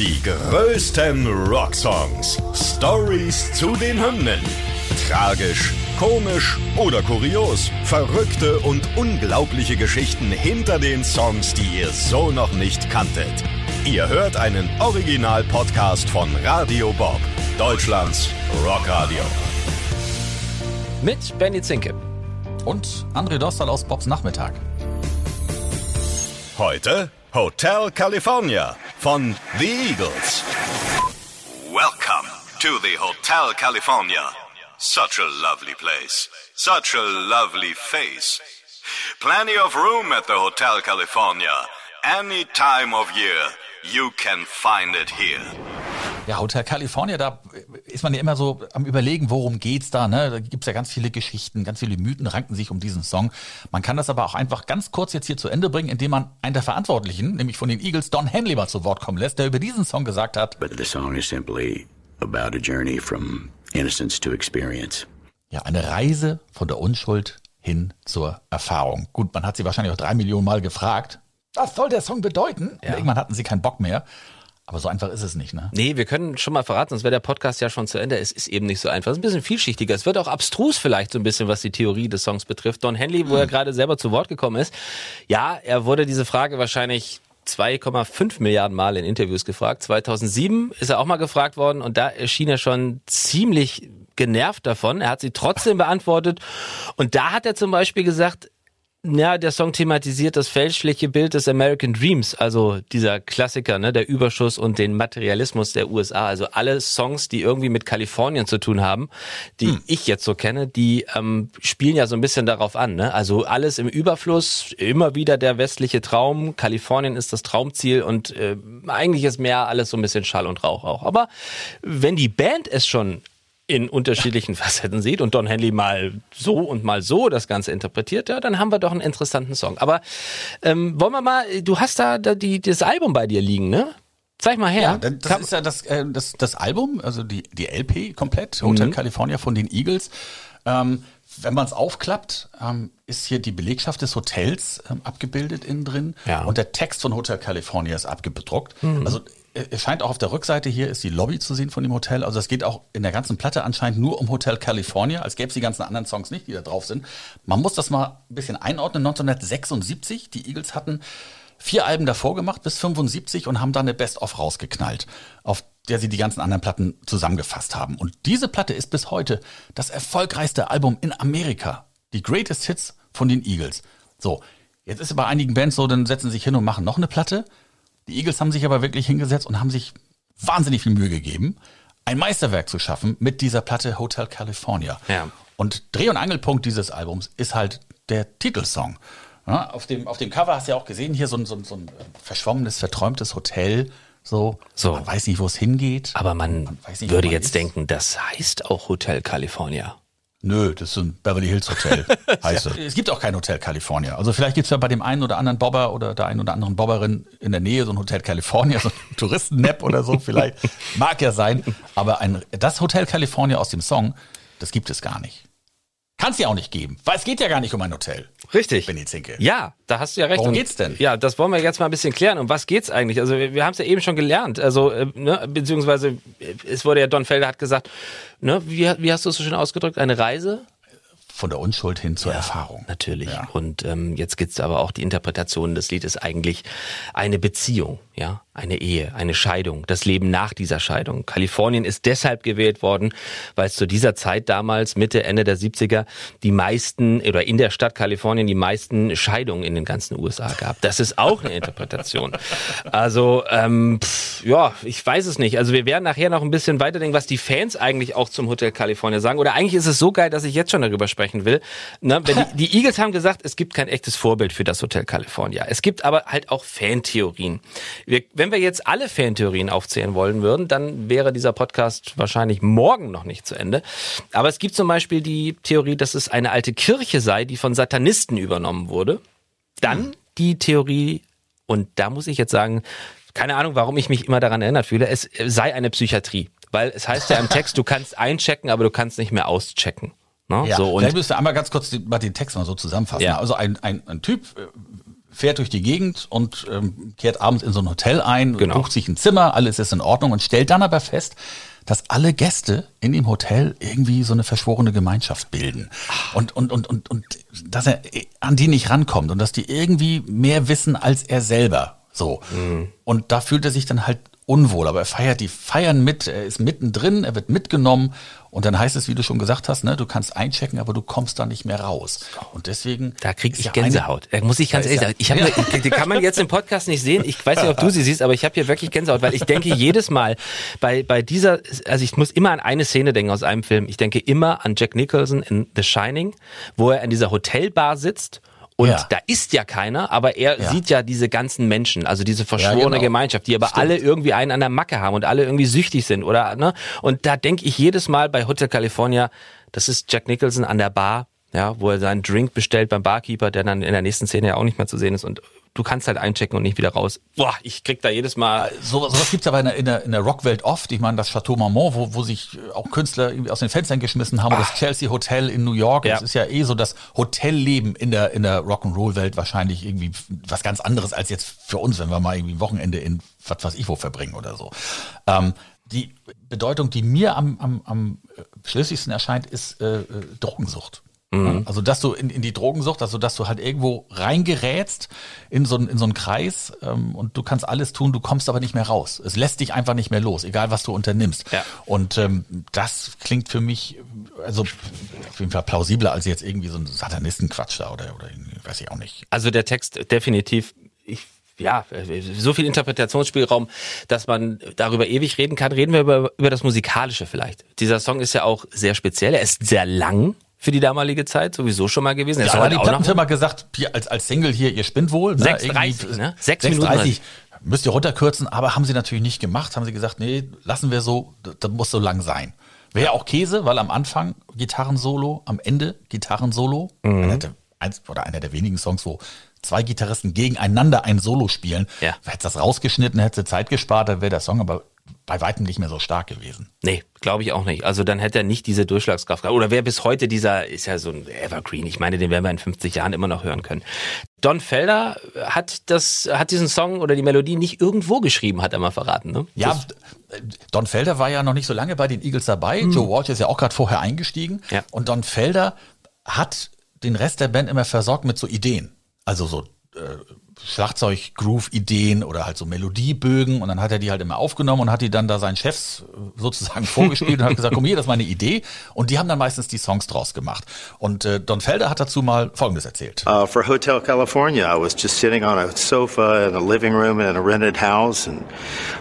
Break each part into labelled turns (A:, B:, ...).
A: Die größten Rocksongs. Stories zu den Hymnen. Tragisch, komisch oder kurios. Verrückte und unglaubliche Geschichten hinter den Songs, die ihr so noch nicht kanntet. Ihr hört einen Original-Podcast von Radio Bob, Deutschlands Rockradio.
B: Mit Benny Zinke.
C: Und André Dostal aus Bobs Nachmittag.
A: Heute Hotel California von The Eagles. Welcome to the Hotel California. Such a lovely place. Such a lovely face. Plenty of room at the Hotel California. Any time of year, you can find it here.
C: Ja, Hotel California, da ist man ja immer so am überlegen, worum geht's da, ne? Da gibt's ja ganz viele Geschichten, ganz viele Mythen ranken sich um diesen Song. Man kann das aber auch einfach ganz kurz jetzt hier zu Ende bringen, indem man einen der Verantwortlichen, nämlich von den Eagles, Don Henley mal zu Wort kommen lässt, der über diesen Song gesagt hat.
D: But the song is simply about a journey from innocence to experience.
C: Ja, eine Reise von der Unschuld hin zur Erfahrung. Gut, man hat sie wahrscheinlich auch drei Millionen Mal gefragt. Was soll der Song bedeuten? Und irgendwann hatten sie keinen Bock mehr. Aber so einfach ist es nicht, ne?
B: Nee, wir können schon mal verraten, sonst wäre der Podcast ja schon zu Ende. Es ist eben nicht so einfach. Es ist ein bisschen vielschichtiger. Es wird auch abstrus vielleicht so ein bisschen, was die Theorie des Songs betrifft. Don Henley, wo er gerade selber zu Wort gekommen ist. Ja, er wurde diese Frage wahrscheinlich 2,5 Milliarden Mal in Interviews gefragt. 2007 ist er auch mal gefragt worden und da erschien er schon ziemlich genervt davon. Er hat sie trotzdem beantwortet und da hat er zum Beispiel gesagt, ja, der Song thematisiert das fälschliche Bild des American Dreams, also dieser Klassiker, ne, der Überschuss und den Materialismus der USA. Also alle Songs, die irgendwie mit Kalifornien zu tun haben, die
C: Hm.
B: ich jetzt so kenne, die ähm, spielen ja so ein bisschen darauf an. Ne? Also alles im Überfluss, immer wieder der westliche Traum. Kalifornien ist das Traumziel und äh, eigentlich ist mehr alles so ein bisschen Schall und Rauch auch. Aber wenn die Band es schon in unterschiedlichen Facetten sieht und Don Henley mal so und mal so das Ganze interpretiert, ja, dann haben wir doch einen interessanten Song. Aber ähm, wollen wir mal, du hast da, da die, das Album bei dir liegen, ne? Zeig mal her.
C: Ja, das
B: Kann-
C: ist ja das, äh, das, das Album, also die, die LP komplett, Hotel California von den Eagles. Ähm, wenn man es aufklappt, ähm, ist hier die Belegschaft des Hotels ähm, abgebildet innen drin
B: Ja.
C: und der Text von Hotel California ist abgedruckt. Also äh, es scheint auch auf der Rückseite hier ist die Lobby zu sehen von dem Hotel. Also es geht auch in der ganzen Platte anscheinend nur um Hotel California, als gäbe es die ganzen anderen Songs nicht, die da drauf sind. Man muss das mal ein bisschen einordnen. 1976, die Eagles hatten vier Alben davor gemacht bis 75 und haben dann eine Best-of rausgeknallt, auf der sie die ganzen anderen Platten zusammengefasst haben. Und diese Platte ist bis heute das erfolgreichste Album in Amerika. Die Greatest Hits von den Eagles. So, jetzt ist es bei einigen Bands so, dann setzen sie sich hin und machen noch eine Platte. Die Eagles haben sich aber wirklich hingesetzt und haben sich wahnsinnig viel Mühe gegeben, ein Meisterwerk zu schaffen mit dieser Platte Hotel California.
B: Ja.
C: Und Dreh- und Angelpunkt dieses Albums ist halt der Titelsong. Ja, auf, dem, auf dem Cover hast du ja auch gesehen, hier so ein, so ein, so ein äh, verschwommenes, verträumtes Hotel. So.
B: So.
C: Man weiß nicht, wo es hingeht.
B: aber man,
C: weiß nicht,
B: würde
C: man
B: jetzt
C: ist.
B: denken, das heißt auch Hotel California.
C: Nö, das ist ein Beverly Hills Hotel. heißt es. Es gibt auch kein Hotel California. Also vielleicht gibt es ja bei dem einen oder anderen Bobber oder der einen oder anderen Bobberin in der Nähe so ein Hotel California, so ein Touristennap oder so vielleicht. Mag ja sein. Aber ein, das Hotel California aus dem Song, das gibt es gar nicht. Kann es ja auch nicht geben, weil es geht ja gar nicht um ein Hotel.
B: Richtig.
C: Benny Zinke.
B: Ja, da hast du ja recht.
C: Worum
B: Und-
C: geht's denn?
B: Ja, das wollen wir jetzt mal ein bisschen klären. Um was geht's eigentlich? Also wir, wir haben es ja eben schon gelernt. Also äh, ne, beziehungsweise äh, es wurde ja Don Felder hat gesagt, ne, wie, wie hast du es so schön ausgedrückt? Eine Reise?
C: Von der Unschuld hin zur Erfahrung.
B: Natürlich.
C: Ja.
B: Und ähm, jetzt gibt's aber auch die Interpretation des Liedes eigentlich eine Beziehung, ja, eine Ehe, eine Scheidung, das Leben nach dieser Scheidung. Kalifornien ist deshalb gewählt worden, weil es zu dieser Zeit damals, Mitte, Ende der 70er, die meisten, oder in der Stadt Kalifornien die meisten Scheidungen in den ganzen USA gab. Das ist auch eine Interpretation. Also, ähm, pff, ja, ich weiß es nicht. Also wir werden nachher noch ein bisschen weiterdenken, was die Fans eigentlich auch zum Hotel California sagen. Oder eigentlich ist es so geil, dass ich jetzt schon darüber sprechen will. Ne? Die, die Eagles haben gesagt, es gibt kein echtes Vorbild für das Hotel California. Es gibt aber halt auch Fantheorien. Wir, wenn wir jetzt alle Fantheorien aufzählen wollen würden, dann wäre dieser Podcast wahrscheinlich morgen noch nicht zu Ende. Aber es gibt zum Beispiel die Theorie, dass es eine alte Kirche sei, die von Satanisten übernommen wurde. Dann die Theorie, und da muss ich jetzt sagen, keine Ahnung, warum ich mich immer daran erinnert fühle, es sei eine Psychiatrie. Weil es heißt ja im Text, du kannst einchecken, aber du kannst nicht mehr auschecken. Ne?
C: Ja,
B: so, und
C: vielleicht müsst ihr einmal ganz kurz den, mal den Text mal so zusammenfassen.
B: Ja.
C: Also ein, ein, ein Typ äh, fährt durch die Gegend und ähm, kehrt abends in so ein Hotel ein,
B: Genau.
C: bucht sich ein Zimmer, alles ist in Ordnung und stellt dann aber fest, dass alle Gäste in dem Hotel irgendwie so eine verschworene Gemeinschaft bilden. Und, und, und, und, und dass er äh, an die nicht rankommt und dass die irgendwie mehr wissen als er selber. So. Und da fühlt er sich dann halt unwohl, aber er feiert die feiern mit, er ist mittendrin, er wird mitgenommen und dann heißt es, wie du schon gesagt hast, ne, du kannst einchecken, aber du kommst da nicht mehr raus. Und deswegen
B: Da kriege ich
C: ja eine-
B: Gänsehaut. Da muss ich ganz ehrlich sagen, ich habe, die kann man jetzt im Podcast nicht sehen. Ich weiß nicht, ob du sie siehst, aber ich habe hier wirklich Gänsehaut, weil ich denke jedes Mal bei bei dieser, also ich muss immer an eine Szene denken aus einem Film. Ich denke immer an Jack Nicholson in The Shining, wo er in dieser Hotelbar sitzt. Und
C: Ja.
B: da ist ja keiner, aber er
C: Ja.
B: sieht ja diese ganzen Menschen, also diese verschworene
C: genau.
B: Gemeinschaft, die aber
C: Stimmt.
B: alle irgendwie einen an der Macke haben und alle irgendwie süchtig sind, oder? Ne? Und da denke ich jedes Mal bei Hotel California, das ist Jack Nicholson an der Bar, ja, wo er seinen Drink bestellt beim Barkeeper, der dann in der nächsten Szene ja auch nicht mehr zu sehen ist und du kannst halt einchecken und nicht wieder raus. Boah, ich krieg da jedes Mal.
C: So, sowas gibt's aber in der, in der, in der Rockwelt oft. Ich meine, das Chateau Marmont, wo, wo sich auch Künstler irgendwie aus den Fenstern geschmissen haben, oder das Chelsea Hotel in New York.
B: Ja.
C: Das ist ja eh so das Hotelleben in der, in der Rock'n'Roll-Welt wahrscheinlich irgendwie was ganz anderes als jetzt für uns, wenn wir mal irgendwie ein Wochenende in was weiß ich wo verbringen oder so. Ähm, die Bedeutung, die mir am, am, am schlüssigsten erscheint, ist äh, äh, Drogensucht. Ja, Also, dass du in, in die Drogensucht, also dass du halt irgendwo reingerätst in so, einen- in so einen Kreis ähm, und du kannst alles tun, du kommst aber nicht mehr raus. Es lässt dich einfach nicht mehr los, egal was du unternimmst.
B: Ja.
C: Und ähm, das klingt für mich also auf jeden Fall plausibler als jetzt irgendwie so ein Satanistenquatsch da oder, oder weiß ich auch nicht.
B: Also der Text definitiv, ich, ja, so viel Interpretationsspielraum, dass man darüber ewig reden kann. Reden wir über, über das Musikalische vielleicht. Dieser Song ist ja auch sehr speziell, er ist sehr lang für die damalige Zeit sowieso schon mal gewesen.
C: Ja, aber
B: heute
C: die Plattenfirma gesagt, hier als, als Single hier, ihr spinnt wohl. Ne?
B: 6,30,
C: Irgendwie,
B: ne? Sechs Minuten
C: 6,30. Müsst ihr runterkürzen, aber haben sie natürlich nicht gemacht. Haben sie gesagt, nee, lassen wir so, das, muss so lang sein. Wäre auch Käse, weil am Anfang Gitarrensolo, am Ende Gitarrensolo.
B: Mhm.
C: Einer der, eins, oder einer der wenigen Songs, wo zwei Gitarristen gegeneinander ein Solo spielen.
B: Ja.
C: Hätte das rausgeschnitten, hätte Zeit gespart, dann wäre der Song aber bei weitem nicht mehr so stark gewesen.
B: Nee, glaube ich auch nicht. Also dann hätte er nicht diese Durchschlagskraft gehabt. Oder wer bis heute dieser, ist ja so ein Evergreen. Ich meine, den werden wir in 50 Jahren immer noch hören können. Don Felder hat das, hat diesen Song oder die Melodie nicht irgendwo geschrieben, hat er mal verraten, ne?
C: Ja,
B: Das-
C: Don Felder war ja noch nicht so lange bei den Eagles dabei. Joe Walsh ist ja auch gerade vorher eingestiegen.
B: Ja.
C: Und Don Felder hat den Rest der Band immer versorgt mit so Ideen. Also so äh, Schlagzeug-Groove-Ideen oder halt so Melodiebögen. Und dann hat er die halt immer aufgenommen und hat die dann da seinen Chefs äh, sozusagen vorgespielt und hat gesagt, komm hier, das ist meine Idee. Und die haben dann meistens die Songs draus gemacht. Und äh, Don Felder hat dazu mal Folgendes erzählt.
E: Uh, for Hotel California, I was just sitting on a sofa in a living room in a rented house and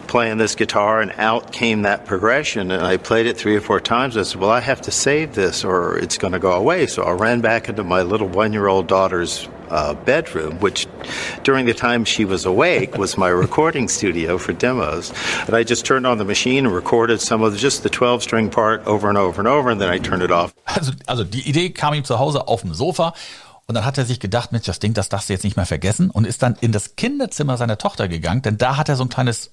E: playing this guitar, and out came that progression. And I played it three or four times. I said, Well, I have to save this or it's going to go away. So I ran back into my little one year old daughter's uh, bedroom, which during the time she was awake was my recording studio for demos. And I just turned on the machine and recorded some of just the 12 string part over and over and over, and then I turned it off.
C: Also, also die Idee kam ihm zu Hause auf dem Sofa und dann hat er sich gedacht, Mensch, das Ding, das darfst du jetzt nicht mehr vergessen und ist dann in das Kinderzimmer seiner Tochter gegangen, denn da hat er so ein kleines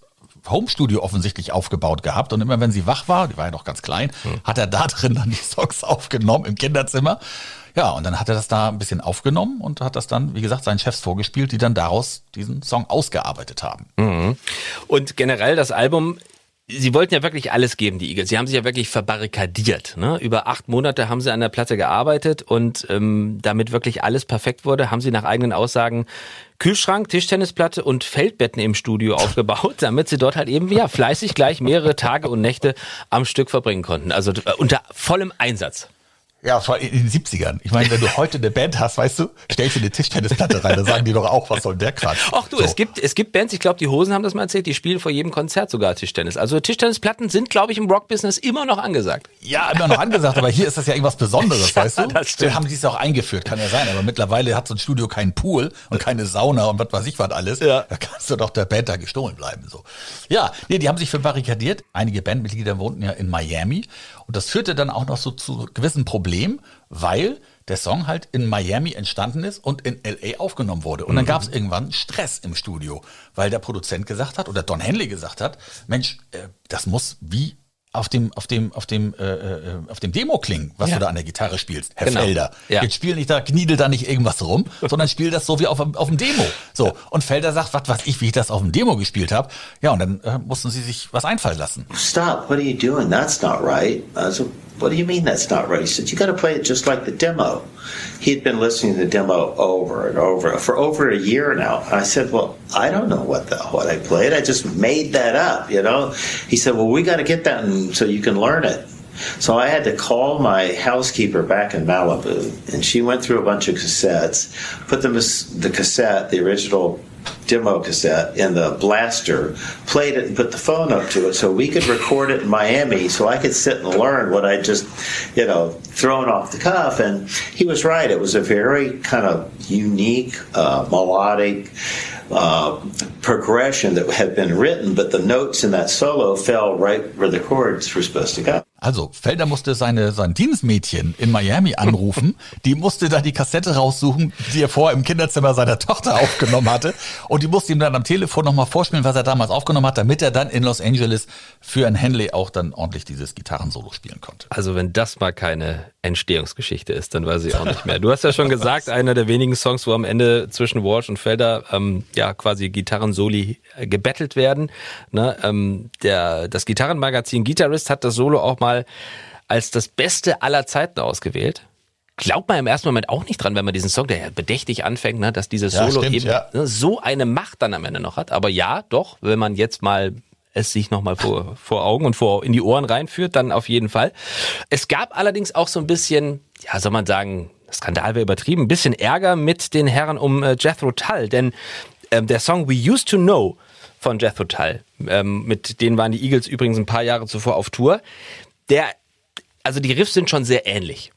C: Homestudio offensichtlich aufgebaut gehabt und immer wenn sie wach war, die war ja noch ganz klein, hat er da drin dann die Songs aufgenommen im Kinderzimmer. Ja, und dann hat er das da ein bisschen aufgenommen und hat das dann, wie gesagt, seinen Chefs vorgespielt, die dann daraus diesen Song ausgearbeitet haben.
B: Und generell das Album, sie wollten ja wirklich alles geben, die Eagles. Sie haben sich ja wirklich verbarrikadiert. Ne? Über acht Monate haben sie an der Platte gearbeitet und ähm, damit wirklich alles perfekt wurde, haben sie nach eigenen Aussagen Kühlschrank, Tischtennisplatte und Feldbetten im Studio aufgebaut, damit sie dort halt eben ja fleißig gleich mehrere Tage und Nächte am Stück verbringen konnten. Also äh, unter vollem Einsatz.
C: Ja, vor allem in den 70ern. Ich meine, wenn du heute eine Band hast, weißt du, stellst du eine Tischtennisplatte rein, dann sagen die doch auch, was soll der Quatsch.
B: Ach du,
C: So.
B: es gibt es gibt Bands, ich glaube, die Hosen haben das mal erzählt, die spielen vor jedem Konzert sogar Tischtennis. Also Tischtennisplatten sind, glaube ich, im Rockbusiness immer noch angesagt.
C: Ja, immer noch angesagt, aber hier ist das ja irgendwas Besonderes,
B: Ja,
C: weißt du?
B: das stimmt.
C: Haben die es auch eingeführt, kann ja sein, aber mittlerweile hat so ein Studio keinen Pool und keine Sauna und was weiß ich was alles.
B: Ja.
C: Da kannst du doch der Band da gestohlen bleiben, so. Ja, nee, die haben sich verbarrikadiert. Einige Bandmitglieder wohnten ja in Miami und das führte dann auch noch so zu gewissen Problemen, weil der Song halt in Miami entstanden ist und in LA aufgenommen wurde. Und dann
B: Mhm.
C: gab es irgendwann Stress im Studio, weil der Produzent gesagt hat oder Don Henley gesagt hat, Mensch, äh, das muss wie auf dem, auf dem, auf dem, äh, äh, auf dem Demo klingen, was
B: Ja.
C: du da an der Gitarre spielst, Herr
B: Genau.
C: Felder.
B: Ja.
C: Jetzt spiel nicht da, kniedel da nicht irgendwas rum, sondern spiel das so wie auf, auf dem Demo. So. Und Felder sagt, was weiß ich, wie ich das auf dem Demo gespielt habe. Ja, und dann äh, mussten sie sich was einfallen lassen.
E: Stop, what are you doing? That's not right. I said, What do you mean that's not right? He said, You got to play it just like the demo. He'd been listening to the demo over and over for over a year now. I said, Well, I don't know what the what I played. I just made that up, you know? He said, Well, we got to get that so you can learn it. So I had to call my housekeeper back in Malibu, and she went through a bunch of cassettes, put them the cassette, the original demo cassette in the blaster, played it and put the phone up to it so we could record it in Miami so I could sit and learn what I just, you know, thrown off the cuff. And he was right. It was a very kind of unique, uh, melodic uh, progression that had been written, but the notes in that solo fell right where the chords were supposed to go.
C: Also, Felder musste seine, sein Dienstmädchen in Miami anrufen. die musste da die Kassette raussuchen, die er vorher im Kinderzimmer seiner Tochter aufgenommen hatte. Und die musste ihm dann am Telefon nochmal vorspielen, was er damals aufgenommen hat, damit er dann in Los Angeles für ein Henley auch dann ordentlich dieses Gitarrensolo spielen konnte.
B: Also wenn das mal keine Entstehungsgeschichte ist, dann weiß ich auch nicht mehr. Du hast ja schon gesagt, einer der wenigen Songs, wo am Ende zwischen Walsh und Felder ähm, ja quasi Gitarrensoli äh, gebettelt werden. Ne? Ähm, der, das Gitarrenmagazin Guitarist hat das Solo auch mal als das Beste aller Zeiten ausgewählt. Glaubt man im ersten Moment auch nicht dran, wenn man diesen Song, der ja bedächtig anfängt, ne, dass dieses
C: Ja,
B: Solo
C: stimmt,
B: eben
C: ja.
B: ne, so eine Macht dann am Ende noch hat. Aber ja, doch, wenn man jetzt mal es sich nochmal vor, vor Augen und vor in die Ohren reinführt, dann auf jeden Fall. Es gab allerdings auch so ein bisschen, ja, soll man sagen, Skandal wäre übertrieben, ein bisschen Ärger mit den Herren um äh, Jethro Tull, denn ähm, der Song We Used to Know von Jethro Tull, ähm, mit denen waren die Eagles übrigens ein paar Jahre zuvor auf Tour, der, also die Riffs sind schon sehr ähnlich.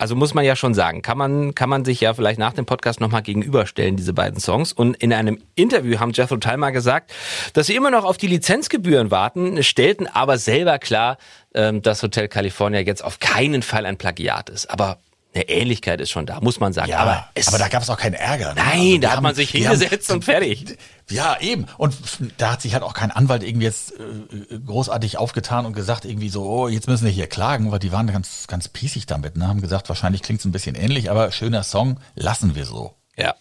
B: Also muss man ja schon sagen, kann man, kann man sich ja vielleicht nach dem Podcast nochmal gegenüberstellen, diese beiden Songs. Und in einem Interview haben Jethro Tull mal gesagt, dass sie immer noch auf die Lizenzgebühren warten, stellten aber selber klar, ähm, dass Hotel California jetzt auf keinen Fall ein Plagiat ist. Aber eine Ähnlichkeit ist schon da, muss man sagen.
C: Ja,
B: aber,
C: aber,
B: es,
C: da gab es auch keinen Ärger. ne?
B: Nein,
C: Also
B: da hat man sich hingesetzt und fertig.
C: Ja, eben. Und da hat sich halt auch kein Anwalt irgendwie jetzt äh, großartig aufgetan und gesagt irgendwie so, oh, jetzt müssen wir hier klagen, weil die waren ganz, ganz pießig damit. Ne? Haben gesagt, wahrscheinlich klingt es ein bisschen ähnlich, aber schöner Song, lassen wir so.
B: ja.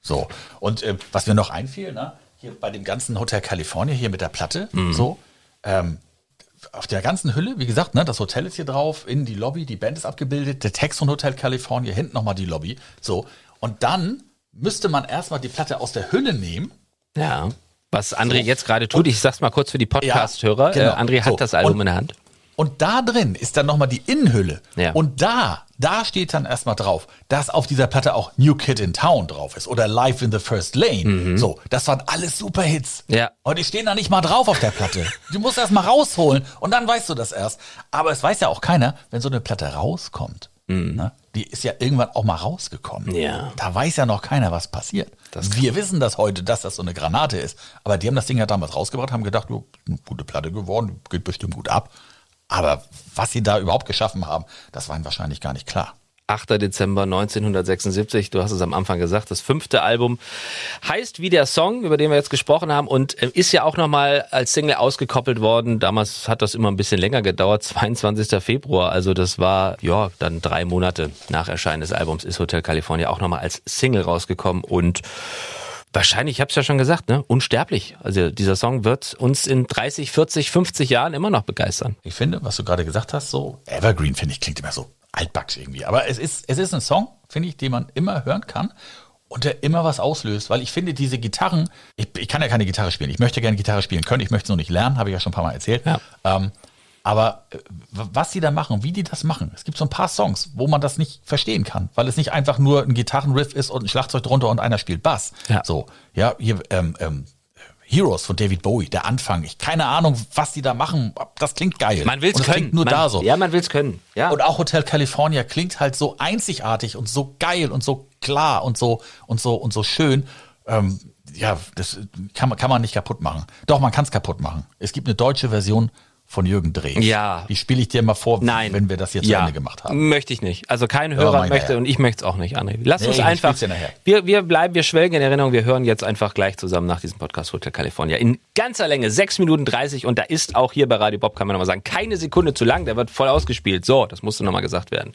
C: So. Und äh, was mir noch einfiel, ne? hier bei dem ganzen Hotel California, hier mit der Platte,
B: Mhm.
C: so, ähm, auf der ganzen Hülle, wie gesagt, ne, das Hotel ist hier drauf, in die Lobby, die Band ist abgebildet, der Text von Hotel California, hinten nochmal die Lobby. So. Und dann müsste man erstmal die Platte aus der Hülle nehmen.
B: Ja. Was André jetzt gerade tut, ich sag's mal kurz für die Podcast-Hörer.
C: Ja, genau.
B: äh, André hat
C: So.
B: das Album
C: Und-
B: in der Hand.
C: Und da drin ist dann nochmal die Innenhülle.
B: Ja.
C: Und da, da steht dann erstmal drauf, dass auf dieser Platte auch New Kid in Town drauf ist oder Live in the First Lane. So, das waren alles Superhits.
B: Mhm. Ja.
C: Und die stehen da nicht mal drauf auf der Platte. Du musst erst mal rausholen und dann weißt du das erst. Aber es weiß ja auch keiner, wenn so eine Platte rauskommt. Ne, die ist ja irgendwann auch mal rausgekommen.
B: Mhm. Ja.
C: Da weiß ja noch keiner, was passiert. Wir wissen das heute, dass das so eine Granate ist. Aber die haben das Ding ja damals rausgebracht, haben gedacht, jo, eine gute Platte geworden, geht bestimmt gut ab. Aber was sie da überhaupt geschaffen haben, das war ihnen wahrscheinlich gar nicht klar.
B: 8. Dezember 1976, du hast es am Anfang gesagt, das fünfte Album heißt wie der Song, über den wir jetzt gesprochen haben und äh, ist ja auch nochmal als Single ausgekoppelt worden. Damals hat das immer ein bisschen länger gedauert, 22. Februar, also das war ja dann drei Monate nach Erscheinen des Albums ist Hotel California auch nochmal als Single rausgekommen und Wahrscheinlich, ich habe es ja schon gesagt, ne? unsterblich. Also dieser Song wird uns in 30, 40, 50 Jahren immer noch begeistern.
C: Ich finde, was du gerade gesagt hast, so Evergreen, finde ich, klingt immer so altbacks irgendwie. Aber es ist, es ist ein Song, finde ich, den man immer hören kann und der immer was auslöst. Weil ich finde, diese Gitarren, ich, ich kann ja keine Gitarre spielen. Ich möchte gerne Gitarre spielen können. Ich möchte es nur nicht lernen, habe ich ja schon ein paar Mal erzählt.
B: Ja.
C: Ähm, aber äh, was die da machen, wie die das machen, es gibt so ein paar Songs, wo man das nicht verstehen kann, weil es nicht einfach nur ein Gitarrenriff ist und ein Schlagzeug drunter und einer spielt Bass.
B: Ja.
C: So, ja, hier, ähm, ähm, Heroes von David Bowie, der Anfang. Ich keine Ahnung, was die da machen. Das klingt geil.
B: Man will's
C: und es
B: können.
C: klingt nur
B: man,
C: da so.
B: Ja, man will's können. Ja.
C: Und auch Hotel California klingt halt so einzigartig und so geil und so klar und so und so und so schön. Ähm, ja, das kann man, kann man nicht kaputt machen. Doch, man kann es kaputt machen. Es gibt eine deutsche Version von Jürgen Drees.
B: Ja.
C: Die spiele ich dir mal vor,
B: Nein.
C: wenn wir das jetzt
B: ja.
C: zu Ende gemacht haben.
B: Möchte ich nicht. Also kein Hörer
C: ich
B: möchte
C: nachher.
B: und ich möchte es auch nicht, André. Lass
C: Nee,
B: uns einfach. Wir, wir bleiben, wir schwelgen in Erinnerung. Wir hören jetzt einfach gleich zusammen nach diesem Podcast Hotel California. In ganzer Länge, 6 Minuten 30 und da ist auch hier bei Radio Bob, kann man nochmal sagen, keine Sekunde zu lang, der wird voll ausgespielt. So, das musste nochmal gesagt werden.